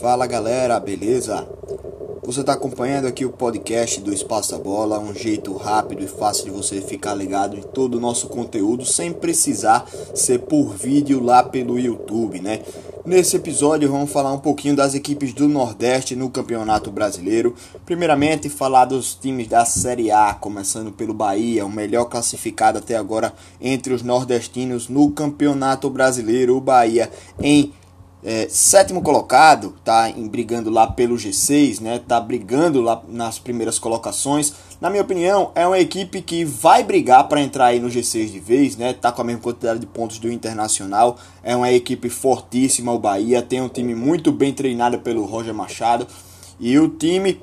Fala galera, beleza? Você está acompanhando aqui o podcast do Espaço da Bola, um jeito rápido e fácil de você ficar ligado em todo o nosso conteúdo sem precisar ser por vídeo lá pelo YouTube, né? Nesse episódio vamos falar um pouquinho das equipes do Nordeste no Campeonato Brasileiro. Primeiramente, falar dos times da Série A, começando pelo Bahia, o melhor classificado até agora entre os nordestinos no Campeonato Brasileiro. O Bahia em é, sétimo colocado, tá em, brigando lá pelo G6, né? Tá brigando lá nas primeiras colocações. Na minha opinião, é uma equipe que vai brigar para entrar aí no G6 de vez, né? Tá com a mesma quantidade de pontos do Internacional. É uma equipe fortíssima o Bahia, tem um time muito bem treinado pelo Roger Machado e o time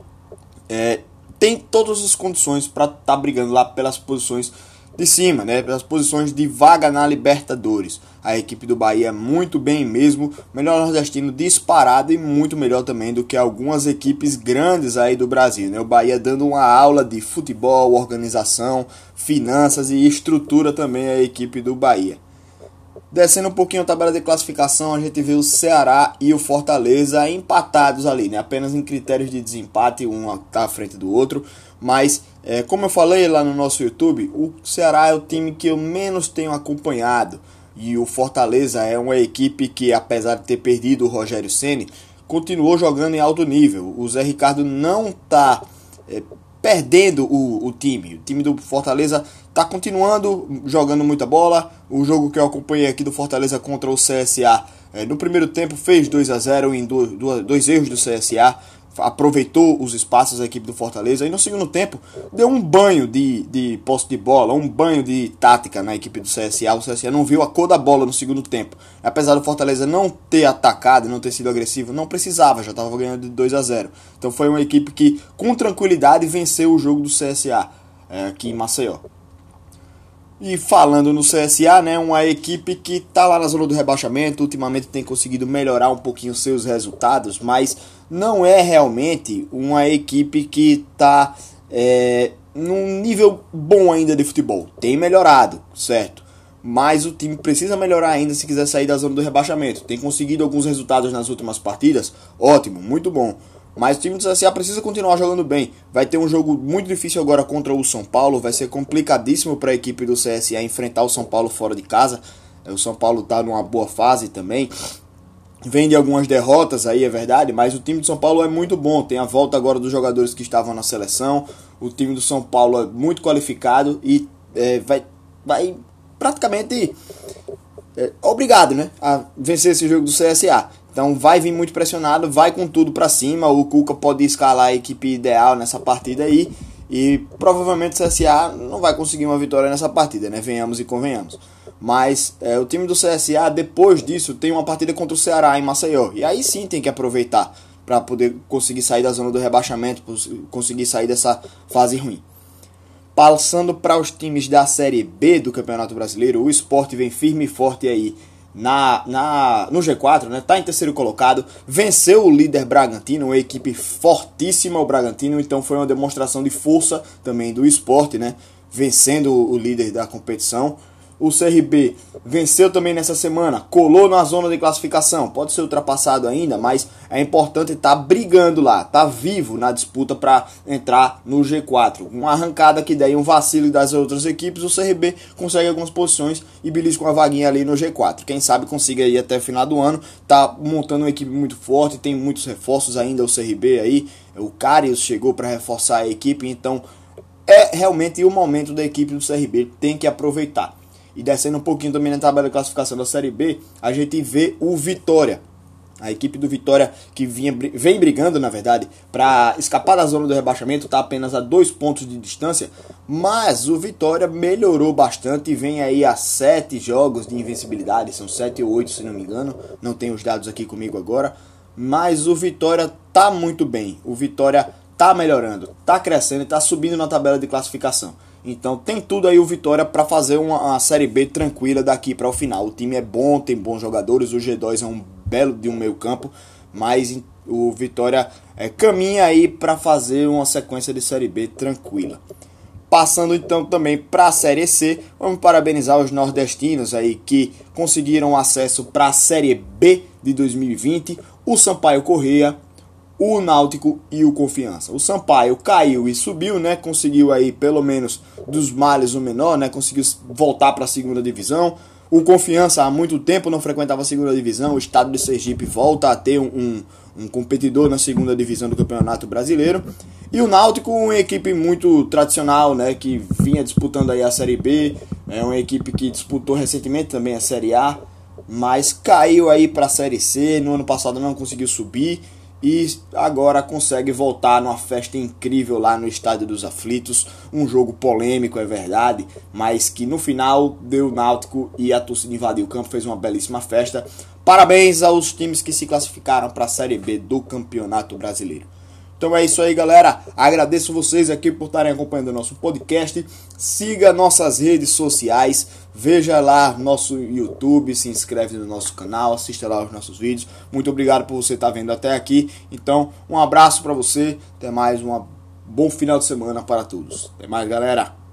é, tem todas as condições para estar tá brigando lá pelas posições de cima, né, pelas posições de vaga na Libertadores. A equipe do Bahia é muito bem mesmo, melhor nordestino disparado e muito melhor também do que algumas equipes grandes aí do Brasil. Né? O Bahia dando uma aula de futebol, organização, finanças e estrutura também a equipe do Bahia. Descendo um pouquinho a tabela de classificação, a gente vê o Ceará e o Fortaleza empatados ali, né? apenas em critérios de desempate, um está à frente do outro. Mas, é, como eu falei lá no nosso YouTube, o Ceará é o time que eu menos tenho acompanhado. E o Fortaleza é uma equipe que, apesar de ter perdido o Rogério Ceni, continuou jogando em alto nível. O Zé Ricardo não está é, perdendo o, o time. O time do Fortaleza está continuando jogando muita bola. O jogo que eu acompanhei aqui do Fortaleza contra o CSA é, no primeiro tempo fez 2 a 0 em dois, dois erros do CSA aproveitou os espaços da equipe do Fortaleza e no segundo tempo deu um banho de, de posse de bola, um banho de tática na equipe do CSA. O CSA não viu a cor da bola no segundo tempo. Apesar do Fortaleza não ter atacado, não ter sido agressivo, não precisava, já estava ganhando de 2 a 0. Então foi uma equipe que com tranquilidade venceu o jogo do CSA é, aqui em Maceió. E falando no CSA, né, uma equipe que está lá na zona do rebaixamento, ultimamente tem conseguido melhorar um pouquinho seus resultados, mas não é realmente uma equipe que está é, num nível bom ainda de futebol. Tem melhorado, certo? Mas o time precisa melhorar ainda se quiser sair da zona do rebaixamento. Tem conseguido alguns resultados nas últimas partidas, ótimo, muito bom. Mas o time do CSA precisa continuar jogando bem. Vai ter um jogo muito difícil agora contra o São Paulo. Vai ser complicadíssimo para a equipe do CSA enfrentar o São Paulo fora de casa. O São Paulo está numa boa fase também vem de algumas derrotas aí, é verdade, mas o time do São Paulo é muito bom. Tem a volta agora dos jogadores que estavam na seleção. O time do São Paulo é muito qualificado e é, vai, vai praticamente é, obrigado né, a vencer esse jogo do CSA. Então vai vir muito pressionado, vai com tudo para cima. O Cuca pode escalar a equipe ideal nessa partida aí. E provavelmente o CSA não vai conseguir uma vitória nessa partida, né? Venhamos e convenhamos. Mas é, o time do CSA, depois disso, tem uma partida contra o Ceará em Maceió. E aí sim tem que aproveitar para poder conseguir sair da zona do rebaixamento, conseguir sair dessa fase ruim. Passando para os times da Série B do Campeonato Brasileiro, o esporte vem firme e forte aí na, na, no G4, né? Tá em terceiro colocado, venceu o líder Bragantino, uma equipe fortíssima o Bragantino, então foi uma demonstração de força também do esporte, né? Vencendo o líder da competição. O CRB venceu também nessa semana, colou na zona de classificação. Pode ser ultrapassado ainda, mas é importante estar tá brigando lá, tá vivo na disputa para entrar no G4. Uma arrancada que daí um vacilo das outras equipes, o CRB consegue algumas posições e belisca uma vaguinha ali no G4. Quem sabe consiga ir até o final do ano. Tá montando uma equipe muito forte, tem muitos reforços ainda o CRB aí. O Carius chegou para reforçar a equipe, então é realmente o momento da equipe do CRB tem que aproveitar. E descendo um pouquinho também na tabela de classificação da Série B, a gente vê o Vitória. A equipe do Vitória que vinha, vem brigando, na verdade, para escapar da zona do rebaixamento, está apenas a dois pontos de distância. Mas o Vitória melhorou bastante e vem aí a sete jogos de invencibilidade. São sete ou oito, se não me engano. Não tenho os dados aqui comigo agora. Mas o Vitória tá muito bem. O Vitória tá melhorando, tá crescendo e tá subindo na tabela de classificação. Então tem tudo aí o Vitória para fazer uma, uma, Série B tranquila daqui para o final. O time é bom, tem bons jogadores, o G2 é um belo de um meio campo, mas o Vitória é, caminha aí para fazer uma sequência de Série B tranquila. Passando então também para a Série C, vamos parabenizar os nordestinos aí que conseguiram acesso para a Série B de 2020, o Sampaio Correia, o Náutico e o Confiança. O Sampaio caiu e subiu, né? Conseguiu aí pelo menos dos males o menor, né? Conseguiu voltar para a segunda divisão. O Confiança há muito tempo não frequentava a segunda divisão. O estado de Sergipe volta a ter um, um, um competidor na segunda divisão do Campeonato Brasileiro. E o Náutico, uma equipe muito tradicional, né? Que vinha disputando aí a Série B. É uma equipe que disputou recentemente também a Série A. Mas caiu aí para a Série C. No ano passado não conseguiu subir e agora consegue voltar numa festa incrível lá no Estádio dos Aflitos. Um jogo polêmico, é verdade, mas que no final deu náutico e a torcida invadiu o campo, fez uma belíssima festa. Parabéns aos times que se classificaram para a Série B do Campeonato Brasileiro. Então é isso aí, galera. Agradeço vocês aqui por estarem acompanhando o nosso podcast. Siga nossas redes sociais, veja lá nosso YouTube, se inscreve no nosso canal, assista lá os nossos vídeos. Muito obrigado por você estar vendo até aqui. Então, um abraço para você. Até mais, um bom final de semana para todos. Até mais, galera.